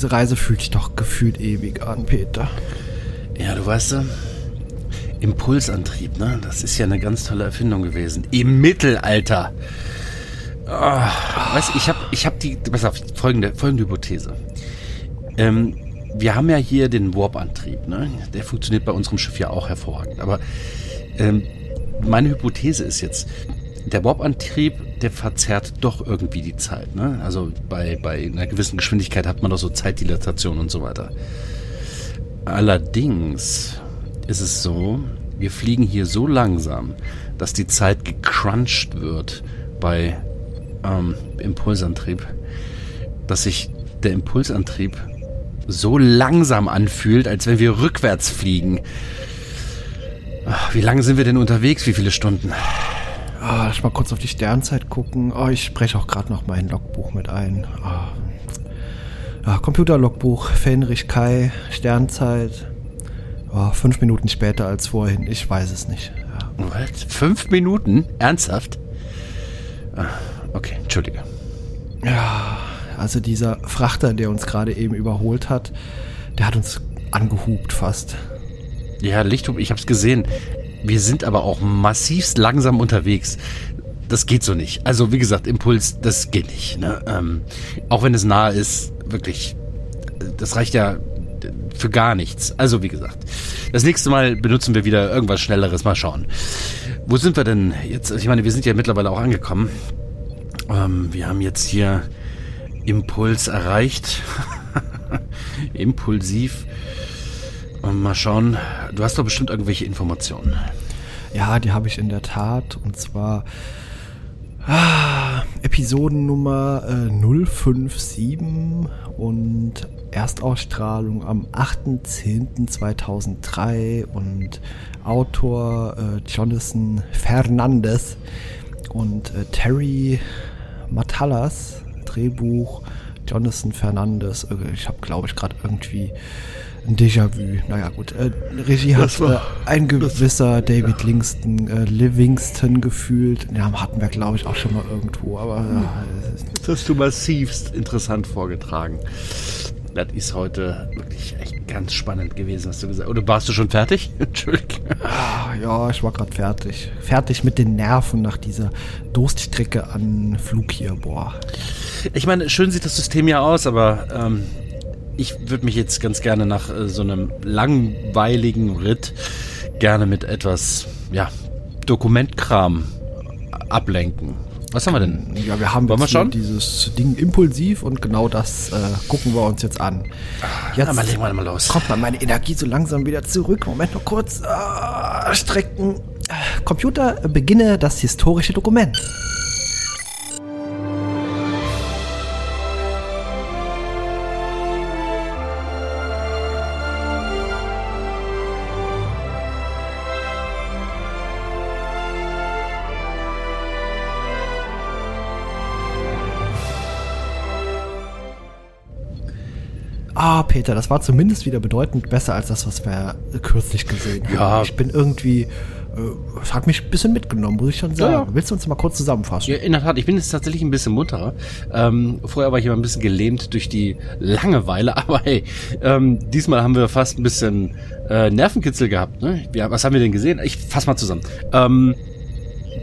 diese Reise fühlt sich doch gefühlt ewig an, Peter. Ja, du weißt, äh, Impulsantrieb, ne? Das ist ja eine ganz tolle Erfindung gewesen. Im Mittelalter. Oh, weißt ich habe ich hab die, pass auf, folgende, folgende Hypothese. Ähm, wir haben ja hier den Warp-Antrieb, ne? Der funktioniert bei unserem Schiff ja auch hervorragend. Aber ähm, meine Hypothese ist jetzt, der Warp-Antrieb, der verzerrt doch irgendwie die Zeit. Ne? Also bei, bei einer gewissen Geschwindigkeit hat man doch so Zeitdilatation und so weiter. Allerdings ist es so, wir fliegen hier so langsam, dass die Zeit gecrunched wird bei ähm, Impulsantrieb, dass sich der Impulsantrieb so langsam anfühlt, als wenn wir rückwärts fliegen. Wie lange sind wir denn unterwegs? Wie viele Stunden? Ah, lass mal kurz auf die Sternzeit gucken. Oh, ich spreche auch gerade noch mein Logbuch mit ein. Oh. Ja, Computerlogbuch, Fenrich Kai, Sternzeit. Oh, fünf Minuten später als vorhin. Ich weiß es nicht. Ja. Was? Fünf Minuten? Ernsthaft? Ah, okay, entschuldige. Ja, also dieser Frachter, der uns gerade eben überholt hat, der hat uns angehupt fast. Ja, Lichthub, ich hab's gesehen. Wir sind aber auch massivst langsam unterwegs. Das geht so nicht. Also wie gesagt, Impuls, das geht nicht. Ne? Ähm, auch wenn es nahe ist, wirklich, das reicht ja für gar nichts. Also wie gesagt, das nächste Mal benutzen wir wieder irgendwas Schnelleres. Mal schauen. Wo sind wir denn jetzt? Ich meine, wir sind ja mittlerweile auch angekommen. Ähm, wir haben jetzt hier Impuls erreicht. Impulsiv. Mal schauen, du hast doch bestimmt irgendwelche Informationen. Ja, die habe ich in der Tat. Und zwar ah, Episodennummer äh, 057 und Erstausstrahlung am 8.10.2003 und Autor äh, Jonathan Fernandez und äh, Terry Matalas, Drehbuch Jonathan Fernandez. Äh, ich habe, glaube ich, gerade irgendwie ein Déjà-vu. Naja, gut. Äh, Regie hat war, äh, ein gewisser David Livingston, äh, Livingston gefühlt. Ja, hatten wir, glaube ich, auch schon mal irgendwo. Aber äh, das hast du massivst interessant vorgetragen. Das ist heute wirklich echt ganz spannend gewesen, was du gesagt hast. Oder warst du schon fertig? Entschuldigung. Ah, ja, ich war gerade fertig. Fertig mit den Nerven nach dieser Durststrecke an Flug hier. Boah. Ich meine, schön sieht das System ja aus, aber ähm, ich würde mich jetzt ganz gerne nach äh, so einem langweiligen Ritt gerne mit etwas, ja, Dokumentkram ablenken. Was haben wir denn? Ja, wir haben Wollen wir schon? dieses Ding impulsiv und genau das äh, gucken wir uns jetzt an. Jetzt Na, mal legen wir mal los. Kommt mal meine Energie so langsam wieder zurück. Moment noch kurz. Äh, strecken. Computer, beginne das historische Dokument. Ah, Peter, das war zumindest wieder bedeutend besser als das, was wir kürzlich gesehen haben. Ja. Ich bin irgendwie, äh, es hat mich ein bisschen mitgenommen, muss ich schon sagen. Ja, ja. Willst du uns mal kurz zusammenfassen? Ja, in der Tat, ich bin jetzt tatsächlich ein bisschen munterer. Ähm, vorher war ich immer ein bisschen gelähmt durch die Langeweile, aber hey, ähm, diesmal haben wir fast ein bisschen äh, Nervenkitzel gehabt. Ne? Ja, was haben wir denn gesehen? Ich fass mal zusammen. Ähm,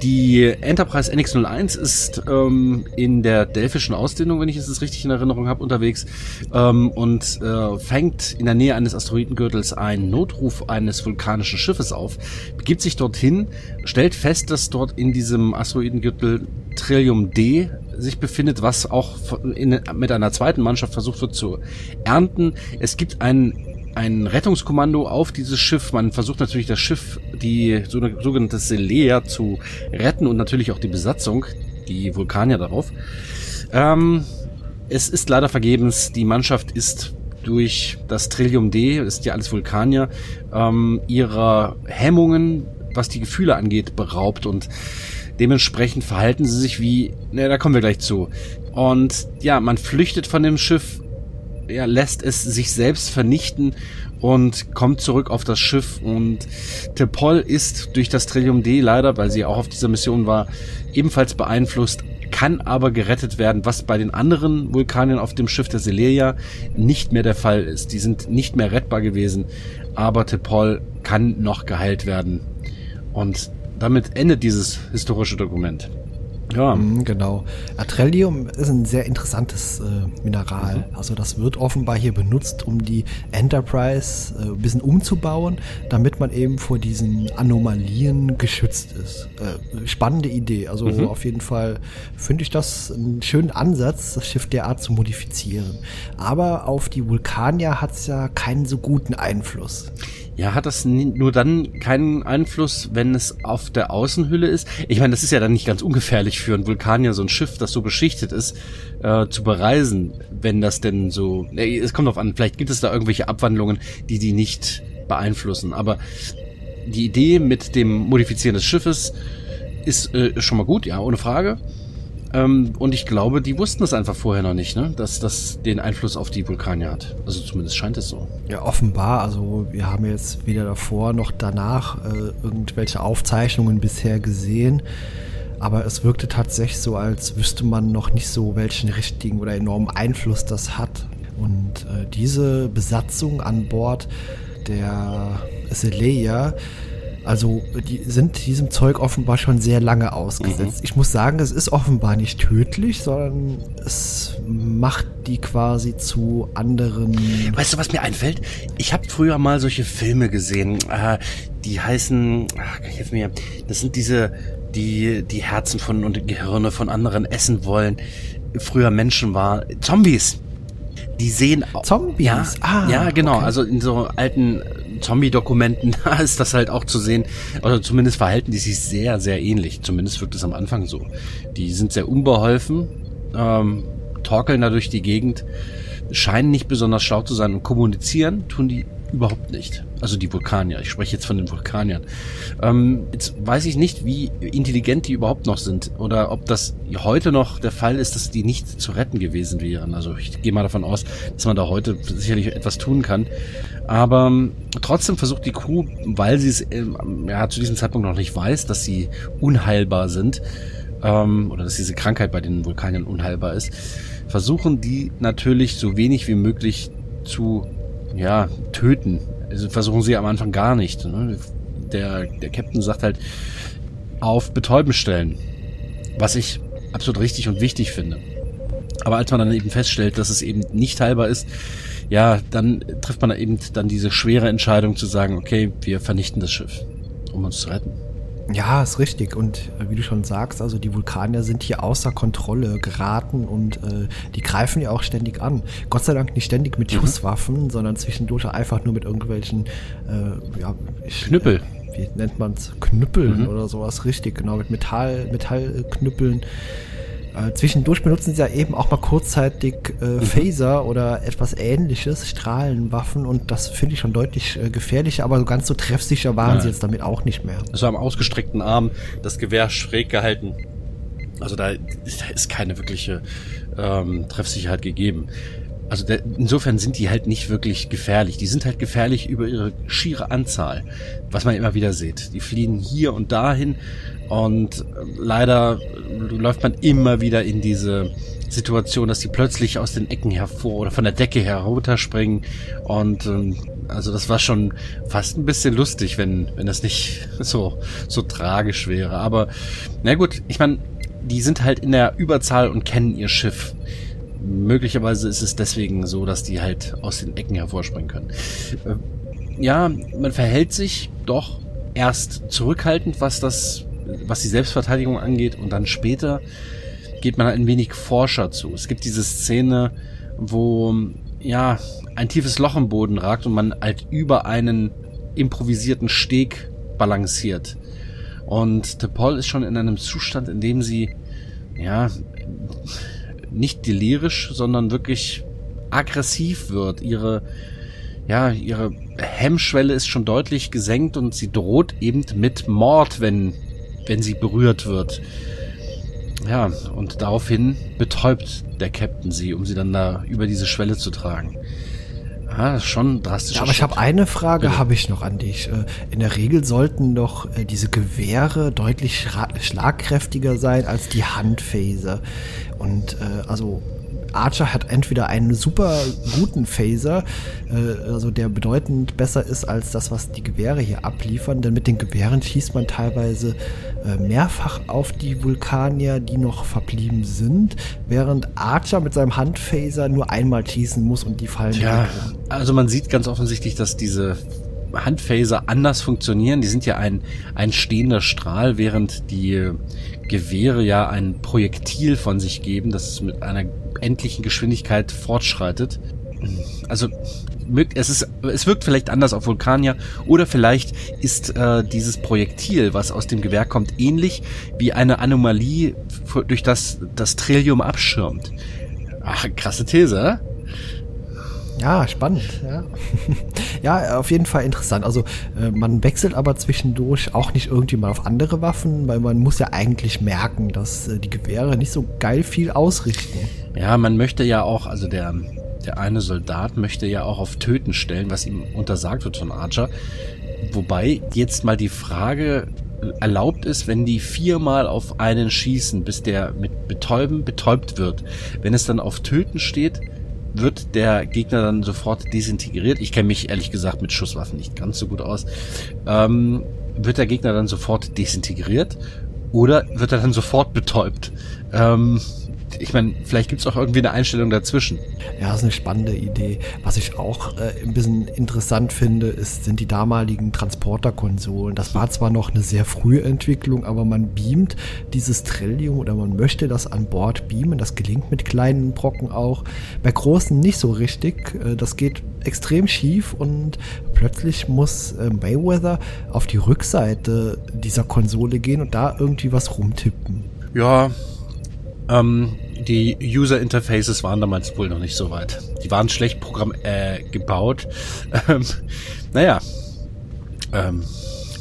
die Enterprise NX-01 ist ähm, in der delphischen Ausdehnung, wenn ich es richtig in Erinnerung habe, unterwegs ähm, und äh, fängt in der Nähe eines Asteroidengürtels einen Notruf eines vulkanischen Schiffes auf, begibt sich dorthin, stellt fest, dass dort in diesem Asteroidengürtel Trillium D sich befindet, was auch in, mit einer zweiten Mannschaft versucht wird zu ernten. Es gibt einen ein Rettungskommando auf dieses Schiff. Man versucht natürlich das Schiff, die sogenannte Selea, zu retten und natürlich auch die Besatzung, die Vulkanier darauf. Ähm, es ist leider vergebens. Die Mannschaft ist durch das Trillium D, ist ja alles Vulkanier, ähm, ihrer Hemmungen, was die Gefühle angeht, beraubt und dementsprechend verhalten sie sich wie, ne, da kommen wir gleich zu. Und ja, man flüchtet von dem Schiff ja, lässt es sich selbst vernichten und kommt zurück auf das Schiff und Tepol ist durch das Trillium D leider, weil sie auch auf dieser Mission war, ebenfalls beeinflusst, kann aber gerettet werden, was bei den anderen Vulkaniern auf dem Schiff der Seleia nicht mehr der Fall ist. Die sind nicht mehr rettbar gewesen, aber Tepol kann noch geheilt werden. Und damit endet dieses historische Dokument. Ja. Mhm, genau. Atrellium ist ein sehr interessantes äh, Mineral. Mhm. Also das wird offenbar hier benutzt, um die Enterprise äh, ein bisschen umzubauen, damit man eben vor diesen Anomalien geschützt ist. Äh, spannende Idee. Also mhm. auf jeden Fall finde ich das einen schönen Ansatz, das Schiff derart zu modifizieren. Aber auf die Vulkanier hat es ja keinen so guten Einfluss. Ja, hat das nur dann keinen Einfluss, wenn es auf der Außenhülle ist? Ich meine, das ist ja dann nicht ganz ungefährlich für einen Vulkanier, so ein Schiff, das so beschichtet ist, äh, zu bereisen, wenn das denn so... Äh, es kommt drauf an, vielleicht gibt es da irgendwelche Abwandlungen, die die nicht beeinflussen. Aber die Idee mit dem Modifizieren des Schiffes ist äh, schon mal gut, ja, ohne Frage. Ähm, und ich glaube, die wussten es einfach vorher noch nicht, ne? dass das den Einfluss auf die Vulkanier hat. Also zumindest scheint es so. Ja, offenbar. Also wir haben jetzt weder davor noch danach äh, irgendwelche Aufzeichnungen bisher gesehen. Aber es wirkte tatsächlich so, als wüsste man noch nicht so, welchen richtigen oder enormen Einfluss das hat. Und äh, diese Besatzung an Bord der Seleia also die sind diesem Zeug offenbar schon sehr lange ausgesetzt. Mhm. Ich muss sagen, es ist offenbar nicht tödlich, sondern es macht die quasi zu anderen. Weißt du, was mir einfällt? Ich habe früher mal solche Filme gesehen, äh, die heißen, ach, hilf mir, das sind diese, die die Herzen von und Gehirne von anderen essen wollen. Früher Menschen war Zombies. Die sehen Zombies. Ja, ah, ja genau. Okay. Also in so alten Zombie-Dokumenten, da ist das halt auch zu sehen. Oder zumindest verhalten die sich sehr, sehr ähnlich. Zumindest wirkt es am Anfang so. Die sind sehr unbeholfen, ähm, torkeln da durch die Gegend, scheinen nicht besonders schlau zu sein und kommunizieren tun die überhaupt nicht. Also die Vulkanier. Ich spreche jetzt von den Vulkaniern. Ähm, jetzt weiß ich nicht, wie intelligent die überhaupt noch sind oder ob das heute noch der Fall ist, dass die nicht zu retten gewesen wären. Also ich gehe mal davon aus, dass man da heute sicherlich etwas tun kann. Aber ähm, trotzdem versucht die Crew, weil sie es ähm, ja, zu diesem Zeitpunkt noch nicht weiß, dass sie unheilbar sind ähm, oder dass diese Krankheit bei den Vulkaniern unheilbar ist, versuchen die natürlich so wenig wie möglich zu ja, töten. Also versuchen sie am Anfang gar nicht. Ne? Der, der Captain sagt halt, auf Betäuben stellen. Was ich absolut richtig und wichtig finde. Aber als man dann eben feststellt, dass es eben nicht heilbar ist, ja, dann trifft man eben dann diese schwere Entscheidung zu sagen, okay, wir vernichten das Schiff, um uns zu retten. Ja, ist richtig. Und äh, wie du schon sagst, also die Vulkanier sind hier außer Kontrolle geraten und äh, die greifen ja auch ständig an. Gott sei Dank nicht ständig mit mhm. Schusswaffen, sondern zwischendurch einfach nur mit irgendwelchen äh, ja, ich, Knüppel. Äh, wie nennt man es? Knüppeln mhm. oder sowas, richtig, genau, mit Metall, Metallknüppeln. Äh, zwischendurch benutzen sie ja eben auch mal kurzzeitig äh, mhm. Phaser oder etwas ähnliches, Strahlenwaffen und das finde ich schon deutlich äh, gefährlicher, aber so ganz so treffsicher waren Nein. sie jetzt damit auch nicht mehr. Also am ausgestreckten Arm das Gewehr schräg gehalten. Also da, da ist keine wirkliche ähm, Treffsicherheit gegeben. Also der, insofern sind die halt nicht wirklich gefährlich. Die sind halt gefährlich über ihre schiere Anzahl, was man immer wieder sieht. Die fliehen hier und dahin und leider läuft man immer wieder in diese Situation, dass die plötzlich aus den Ecken hervor oder von der Decke herunterspringen. Und ähm, also das war schon fast ein bisschen lustig, wenn, wenn das nicht so, so tragisch wäre. Aber na gut, ich meine, die sind halt in der Überzahl und kennen ihr Schiff. Möglicherweise ist es deswegen so, dass die halt aus den Ecken hervorspringen können. Äh, ja, man verhält sich doch erst zurückhaltend, was das was die Selbstverteidigung angeht und dann später geht man ein wenig forscher zu. Es gibt diese Szene, wo ja ein tiefes Loch im Boden ragt und man halt über einen improvisierten Steg balanciert. Und Paul ist schon in einem Zustand, in dem sie ja nicht delirisch, sondern wirklich aggressiv wird. Ihre ja, ihre Hemmschwelle ist schon deutlich gesenkt und sie droht eben mit Mord, wenn wenn sie berührt wird. Ja, und daraufhin betäubt der Captain sie, um sie dann da über diese Schwelle zu tragen. Ja, das ist schon drastisch. Ja, aber ich habe eine Frage, habe ich noch an dich. Äh, in der Regel sollten doch äh, diese Gewehre deutlich schlagkräftiger sein als die Handphaser. Und äh, also Archer hat entweder einen super guten Phaser, äh, also der bedeutend besser ist als das, was die Gewehre hier abliefern, denn mit den Gewehren schießt man teilweise äh, mehrfach auf die Vulkanier, die noch verblieben sind, während Archer mit seinem Handphaser nur einmal schießen muss und die fallen. Ja, also man sieht ganz offensichtlich, dass diese Handphaser anders funktionieren. Die sind ja ein, ein stehender Strahl, während die Gewehre ja ein Projektil von sich geben, das mit einer endlichen Geschwindigkeit fortschreitet. Also es ist es wirkt vielleicht anders auf Vulkanier oder vielleicht ist äh, dieses Projektil, was aus dem Gewehr kommt, ähnlich wie eine Anomalie, durch das das Trillium abschirmt. Ach, krasse These, ja, spannend. Ja. ja, auf jeden Fall interessant. Also äh, man wechselt aber zwischendurch auch nicht irgendwie mal auf andere Waffen, weil man muss ja eigentlich merken, dass äh, die Gewehre nicht so geil viel ausrichten. Ja, man möchte ja auch, also der, der eine Soldat möchte ja auch auf Töten stellen, was ihm untersagt wird von Archer. Wobei jetzt mal die Frage erlaubt ist, wenn die viermal auf einen schießen, bis der mit Betäuben betäubt wird. Wenn es dann auf Töten steht, wird der Gegner dann sofort desintegriert. Ich kenne mich ehrlich gesagt mit Schusswaffen nicht ganz so gut aus. Ähm, wird der Gegner dann sofort desintegriert oder wird er dann sofort betäubt? Ähm, ich meine, vielleicht gibt es auch irgendwie eine Einstellung dazwischen. Ja, das ist eine spannende Idee. Was ich auch äh, ein bisschen interessant finde, ist, sind die damaligen Transporterkonsolen. Das war zwar noch eine sehr frühe Entwicklung, aber man beamt dieses Trillium oder man möchte das an Bord beamen. Das gelingt mit kleinen Brocken auch. Bei großen nicht so richtig. Äh, das geht extrem schief und plötzlich muss äh, Mayweather auf die Rückseite dieser Konsole gehen und da irgendwie was rumtippen. Ja, ähm, die User Interfaces waren damals wohl noch nicht so weit. Die waren schlecht Programm äh, gebaut. Ähm, naja. Ähm.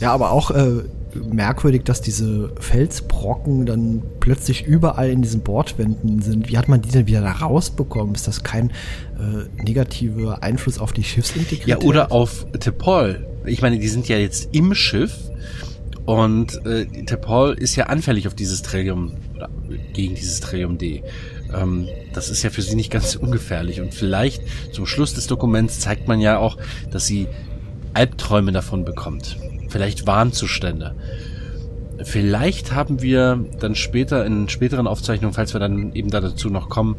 Ja, aber auch äh, merkwürdig, dass diese Felsbrocken dann plötzlich überall in diesen Bordwänden sind. Wie hat man die denn wieder da rausbekommen? Ist das kein äh, negativer Einfluss auf die Schiffsintegrität? Ja, oder auf Tepol. Ich meine, die sind ja jetzt im Schiff und äh, Tepol ist ja anfällig auf dieses Trillium gegen dieses Trillium D. Ähm, das ist ja für sie nicht ganz ungefährlich. Und vielleicht zum Schluss des Dokuments zeigt man ja auch, dass sie Albträume davon bekommt. Vielleicht Warnzustände. Vielleicht haben wir dann später in späteren Aufzeichnungen, falls wir dann eben da dazu noch kommen,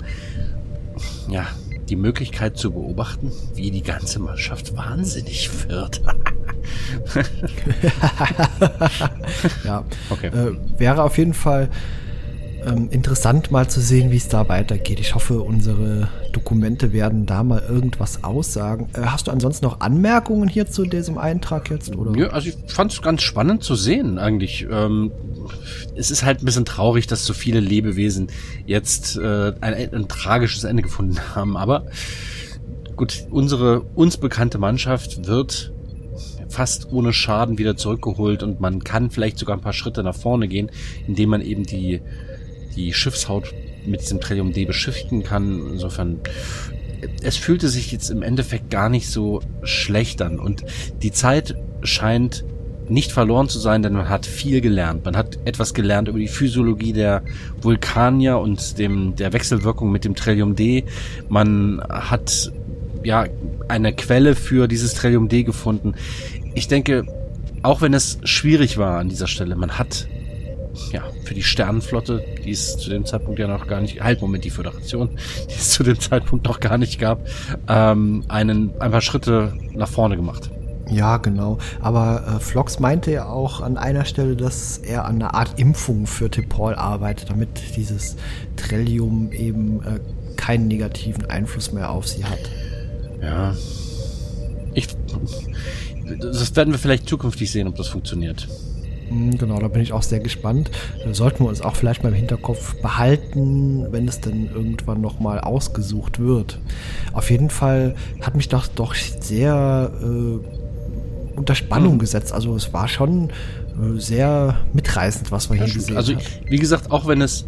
ja, die Möglichkeit zu beobachten, wie die ganze Mannschaft wahnsinnig wird. ja, okay. Äh, wäre auf jeden Fall ähm, interessant mal zu sehen, wie es da weitergeht. Ich hoffe, unsere Dokumente werden da mal irgendwas aussagen. Äh, hast du ansonsten noch Anmerkungen hier zu diesem Eintrag jetzt? Oder? Ja, also ich fand es ganz spannend zu sehen eigentlich. Ähm, es ist halt ein bisschen traurig, dass so viele Lebewesen jetzt äh, ein, ein tragisches Ende gefunden haben. Aber gut, unsere uns bekannte Mannschaft wird fast ohne Schaden wieder zurückgeholt und man kann vielleicht sogar ein paar Schritte nach vorne gehen, indem man eben die die Schiffshaut mit diesem Trillium D beschriften kann. Insofern, es fühlte sich jetzt im Endeffekt gar nicht so schlecht an. Und die Zeit scheint nicht verloren zu sein, denn man hat viel gelernt. Man hat etwas gelernt über die Physiologie der Vulkanier und dem, der Wechselwirkung mit dem Trillium D. Man hat ja eine Quelle für dieses Trillium D gefunden. Ich denke, auch wenn es schwierig war an dieser Stelle, man hat ja, für die Sternenflotte, die es zu dem Zeitpunkt ja noch gar nicht, halt Moment, die Föderation, die es zu dem Zeitpunkt noch gar nicht gab, ähm, einen, ein paar Schritte nach vorne gemacht. Ja, genau. Aber äh, Flox meinte ja auch an einer Stelle, dass er an einer Art Impfung für Tepol arbeitet, damit dieses Trillium eben äh, keinen negativen Einfluss mehr auf sie hat. Ja. Ich, das werden wir vielleicht zukünftig sehen, ob das funktioniert. Hm, genau, da bin ich auch sehr gespannt. Sollten wir uns auch vielleicht mal im Hinterkopf behalten, wenn es denn irgendwann nochmal ausgesucht wird. Auf jeden Fall hat mich das doch sehr äh, unter Spannung mhm. gesetzt. Also es war schon äh, sehr mitreißend, was wir ja, hier gesehen haben. Also wie gesagt, auch wenn es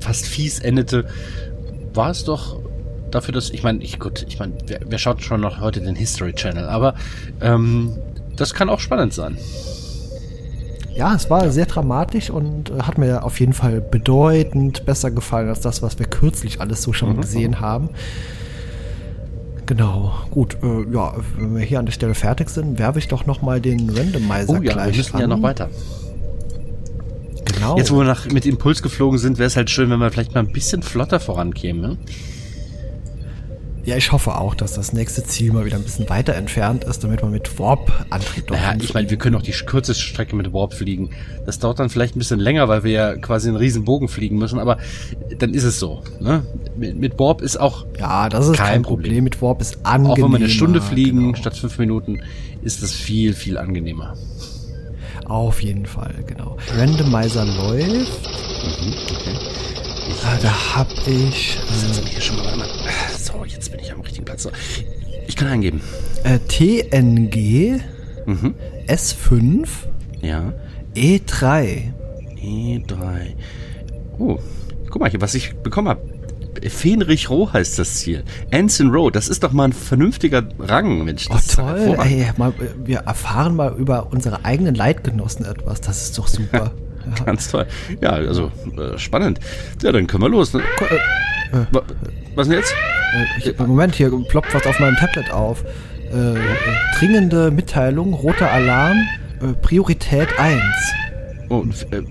fast fies endete, war es doch dafür, dass, ich meine, ich, gut, ich meine, wer, wer schaut schon noch heute den History Channel, aber ähm, das kann auch spannend sein. Ja, es war sehr dramatisch und äh, hat mir auf jeden Fall bedeutend besser gefallen als das, was wir kürzlich alles so schon Mhm. gesehen haben. Genau, gut, äh, ja, wenn wir hier an der Stelle fertig sind, werfe ich doch nochmal den Randomizer Oh ja, wir gleich müssen an. ja noch weiter. Genau. Jetzt, wo wir nach, mit Impuls geflogen sind, wäre es halt schön, wenn wir vielleicht mal ein bisschen flotter vorankämen. Ja, ich hoffe auch, dass das nächste Ziel mal wieder ein bisschen weiter entfernt ist, damit man mit Warp-Antrieb Naja, ich meine, wir können auch die kürzeste Strecke mit Warp fliegen. Das dauert dann vielleicht ein bisschen länger, weil wir ja quasi einen riesen Bogen fliegen müssen, aber dann ist es so. Ne? Mit, mit Warp ist auch, Ja, das ist Kein kein, Problem. Problem. Mit Warp ist angenehmer. auch wenn wir eine Stunde fliegen genau. statt fünf Minuten, ist das viel, viel angenehmer. Auf jeden Fall, genau. Randomizer läuft. Mhm, okay. Ah, da hab ich Setzen wir hier schon mal. So, jetzt bin ich am richtigen Platz. So. Ich kann eingeben. äh, TNG Mhm. S5 Ja. E3. E3. Oh, guck mal hier, was ich bekommen habe. Fenrich Roh heißt das Ziel. Anson Row, das ist doch mal ein vernünftiger Rang, Mensch. Oh, toll. Ey, mal, wir erfahren mal über unsere eigenen Leitgenossen etwas. Das ist doch super. Ja. Ganz toll. Ja, also äh, spannend. Ja, dann können wir los. Ne? Äh, Wa- Was denn jetzt? äh, ich, Moment, hier ploppt was auf meinem Tablet auf. Äh, äh, dringende Mitteilung, roter Alarm, äh, Priorität 1. Oh, äh, äh,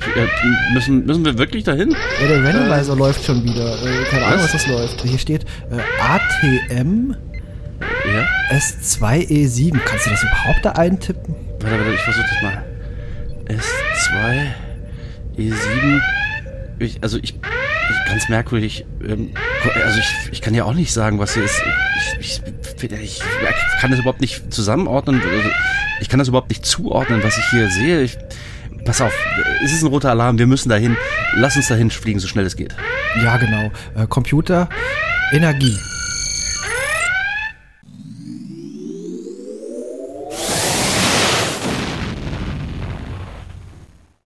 müssen, müssen wir wirklich dahin? Ja, der Randomizer läuft schon wieder. Äh, keine Ahnung, Was? was das läuft. Hier steht äh, ATM Ja. S2E7. Kannst du das überhaupt da eintippen? Warte, warte, ich versuche das mal. S2, E7. Ich, also ich, ganz merkwürdig. Ähm, also ich, ich kann ja auch nicht sagen, was hier ist. Ich, ich, ich kann das überhaupt nicht zusammenordnen. Also Ich kann das überhaupt nicht zuordnen, was ich hier sehe. Ich, pass auf, es ist ein roter Alarm. Wir müssen dahin. Lass uns dahin fliegen, so schnell es geht. Ja, genau. Äh, Computer, Energie.